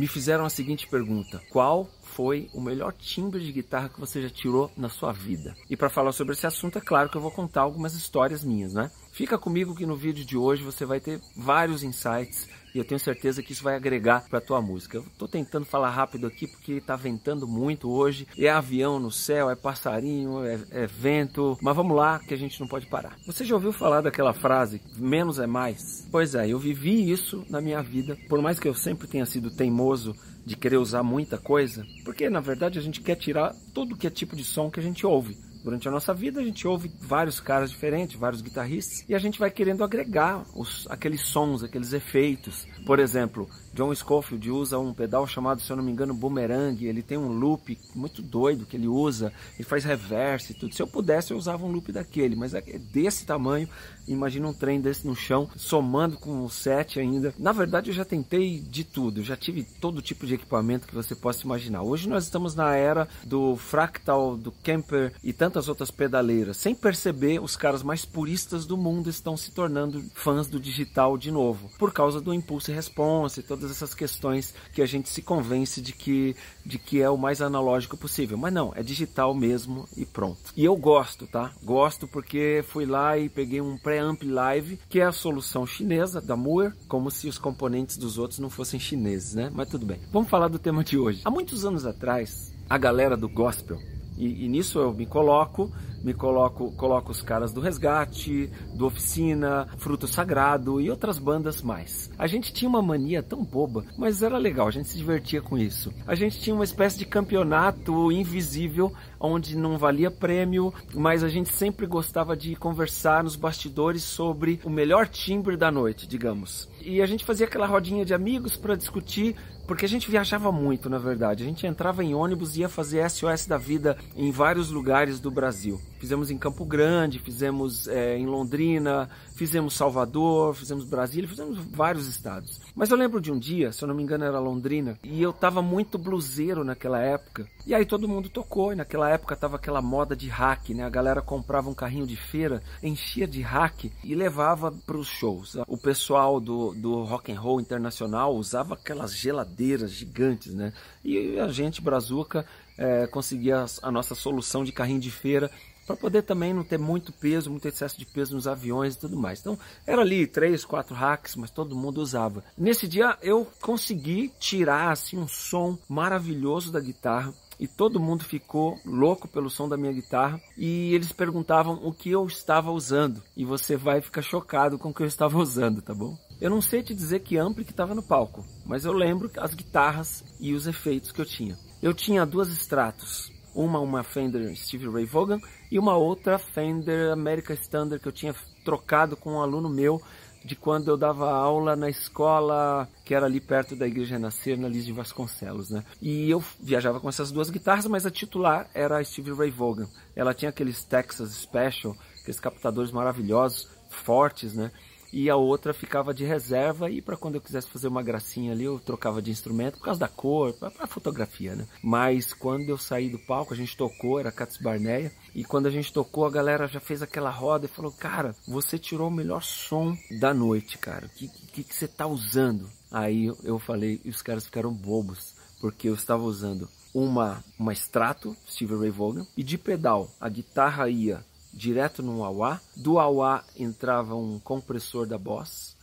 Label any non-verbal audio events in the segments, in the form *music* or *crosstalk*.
me fizeram a seguinte pergunta: qual foi o melhor timbre de guitarra que você já tirou na sua vida? E para falar sobre esse assunto, é claro que eu vou contar algumas histórias minhas, né? Fica comigo que no vídeo de hoje você vai ter vários insights e eu tenho certeza que isso vai agregar para a tua música. Eu estou tentando falar rápido aqui porque está ventando muito hoje. É avião no céu, é passarinho, é, é, vento. Mas vamos lá que a gente não pode parar. Você já ouviu falar daquela frase menos é mais? Pois é, eu vivi isso na minha vida. Por mais que eu sempre tenha sido teimoso de querer usar muita coisa, porque na verdade a gente quer tirar todo que é tipo de som que a gente ouve. Durante a nossa vida, a gente ouve vários caras diferentes, vários guitarristas, e a gente vai querendo agregar os, aqueles sons, aqueles efeitos. Por exemplo, John Scofield usa um pedal chamado, se eu não me engano, Boomerang. Ele tem um loop muito doido que ele usa, ele faz reverse e tudo. Se eu pudesse, eu usava um loop daquele, mas é desse tamanho. Imagina um trem desse no chão, somando com o set ainda. Na verdade, eu já tentei de tudo, já tive todo tipo de equipamento que você possa imaginar. Hoje nós estamos na era do Fractal, do Kemper e tantas outras pedaleiras. Sem perceber, os caras mais puristas do mundo estão se tornando fãs do digital de novo, por causa do impulso e response e todas essas questões que a gente se convence de que, de que é o mais analógico possível. Mas não, é digital mesmo e pronto. E eu gosto, tá? Gosto porque fui lá e peguei um pré-amp live, que é a solução chinesa da Moore, como se os componentes dos outros não fossem chineses, né? Mas tudo bem. Vamos falar do tema de hoje. Há muitos anos atrás, a galera do gospel, e, e nisso eu me coloco, me coloco, coloco os caras do Resgate, do Oficina, Fruto Sagrado e outras bandas mais. A gente tinha uma mania tão boba, mas era legal, a gente se divertia com isso. A gente tinha uma espécie de campeonato invisível onde não valia prêmio, mas a gente sempre gostava de conversar nos bastidores sobre o melhor timbre da noite, digamos. E a gente fazia aquela rodinha de amigos para discutir porque a gente viajava muito, na verdade. A gente entrava em ônibus e ia fazer SOS da vida em vários lugares do Brasil. Fizemos em Campo Grande, fizemos é, em Londrina, fizemos Salvador, fizemos Brasília, fizemos vários estados. Mas eu lembro de um dia, se eu não me engano era Londrina, e eu tava muito bluseiro naquela época. E aí todo mundo tocou, e naquela época tava aquela moda de hack, né? A galera comprava um carrinho de feira, enchia de hack e levava para os shows. O pessoal do, do rock and roll internacional usava aquelas geladeiras gigantes, né? E a gente, Brazuca, é, conseguia a nossa solução de carrinho de feira para poder também não ter muito peso, muito excesso de peso nos aviões e tudo mais. Então, era ali três, quatro hacks, mas todo mundo usava. Nesse dia eu consegui tirar assim um som maravilhoso da guitarra e todo mundo ficou louco pelo som da minha guitarra e eles perguntavam o que eu estava usando e você vai ficar chocado com o que eu estava *laughs* usando, tá bom? Eu não sei te dizer que ampli que estava no palco, mas eu lembro as guitarras e os efeitos que eu tinha. Eu tinha duas extratos, uma uma Fender Steve Ray Vaughan e uma outra Fender America Standard que eu tinha trocado com um aluno meu de quando eu dava aula na escola que era ali perto da Igreja Renascer, na Liz de Vasconcelos, né? E eu viajava com essas duas guitarras, mas a titular era a Steve Ray Vaughan. Ela tinha aqueles Texas Special, aqueles captadores maravilhosos, fortes, né? E a outra ficava de reserva e para quando eu quisesse fazer uma gracinha ali eu trocava de instrumento por causa da cor, para fotografia, né? Mas quando eu saí do palco, a gente tocou, era Cats Barneia, e quando a gente tocou, a galera já fez aquela roda e falou: "Cara, você tirou o melhor som da noite, cara. O que, que, que você tá usando?" Aí eu falei, e os caras ficaram bobos, porque eu estava usando uma, uma extrato Steve Ray Vaughan e de pedal a guitarra ia direto no AUA. Do AUA entrava um compressor da Boss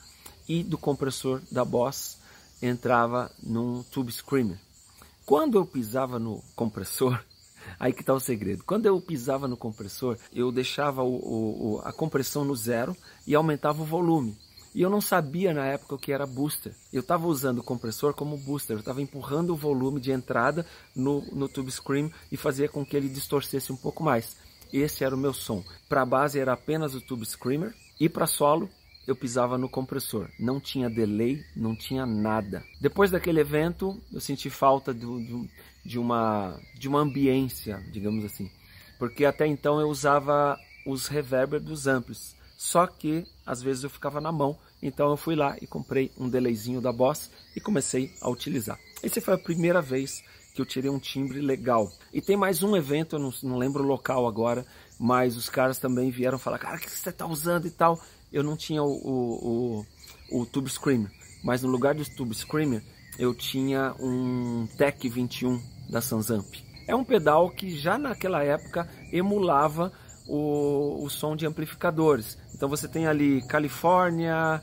e do compressor da Boss entrava num Tube Screamer. Quando eu pisava no compressor, *laughs* aí que está o segredo. Quando eu pisava no compressor, eu deixava o, o, a compressão no zero e aumentava o volume. E eu não sabia na época o que era booster. Eu estava usando o compressor como booster. Eu estava empurrando o volume de entrada no, no Tube Scream e fazia com que ele distorcesse um pouco mais. Esse era o meu som. Para base era apenas o Tube Screamer e para solo eu pisava no compressor. Não tinha delay, não tinha nada. Depois daquele evento, eu senti falta do, de, uma, de uma ambiência, digamos assim. Porque até então eu usava os reverber dos amplos. Só que às vezes eu ficava na mão, então eu fui lá e comprei um delayzinho da Boss e comecei a utilizar. Essa foi a primeira vez que eu tirei um timbre legal. E tem mais um evento, eu não, não lembro o local agora, mas os caras também vieram falar, cara, o que você está usando e tal. Eu não tinha o, o, o, o Tube Screamer, mas no lugar do Tube Screamer eu tinha um Tech 21 da Sansamp. É um pedal que já naquela época emulava o, o som de amplificadores. Então você tem ali California,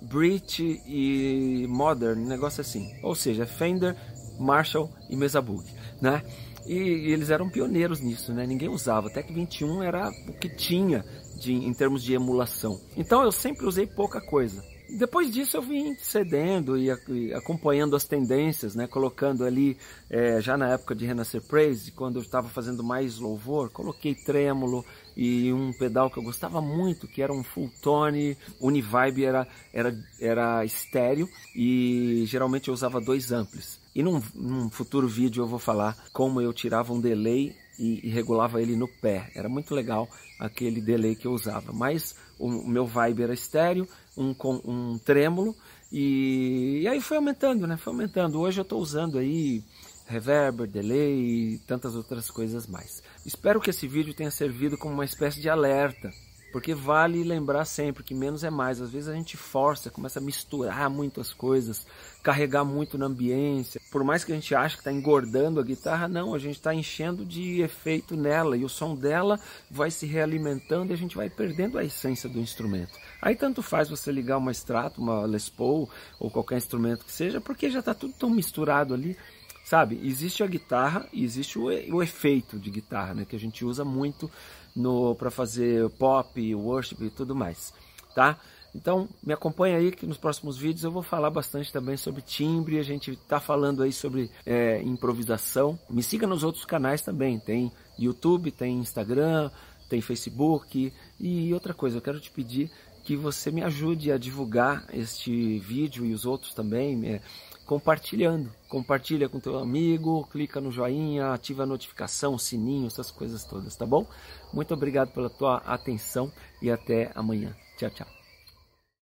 Brit e Modern, um negócio assim. Ou seja, Fender, Marshall e Mesa Bug, né? E, e, eles eram pioneiros nisso, né? Ninguém usava. Tech 21 era o que tinha de, em termos de emulação. Então eu sempre usei pouca coisa. Depois disso eu vim cedendo e, e acompanhando as tendências, né? colocando ali, é, já na época de Renascer Praise, quando eu estava fazendo mais louvor, coloquei trêmulo e um pedal que eu gostava muito, que era um full tone, Univibe era, era, era estéreo e geralmente eu usava dois amplis. E num, num futuro vídeo eu vou falar como eu tirava um delay e, e, regulava ele no pé. Era muito legal aquele delay que eu usava. Mas o, o meu vibe era estéreo, um, um trêmulo e, e, aí foi aumentando, né? Foi aumentando. Hoje eu estou usando aí reverb, delay e tantas outras coisas mais. Espero que esse vídeo tenha servido como uma espécie de alerta porque vale lembrar sempre que menos é mais. Às vezes a gente força, começa a misturar muitas coisas, carregar muito na ambiência. Por mais que a gente ache que está engordando a guitarra, não, a gente está enchendo de efeito nela e o som dela vai se realimentando e a gente vai perdendo a essência do instrumento. Aí tanto faz você ligar uma Strato, uma Les Paul ou qualquer instrumento que seja, porque já está tudo tão misturado ali sabe? Existe a guitarra e existe o, o efeito de guitarra, né? Que a gente usa muito no para fazer pop, worship e tudo mais, tá? Então me acompanha aí que nos próximos vídeos eu vou falar bastante também sobre timbre, a gente está falando aí sobre é, improvisação. Me siga nos outros canais também, tem YouTube, tem Instagram, tem Facebook e outra coisa, eu quero te pedir que você me ajude a divulgar este vídeo e os outros também. É, compartilhando. Compartilha com teu amigo, clica no joinha, ativa a notificação, sininho, essas coisas todas, tá bom? Muito obrigado pela tua atenção e até amanhã. Tchau, tchau.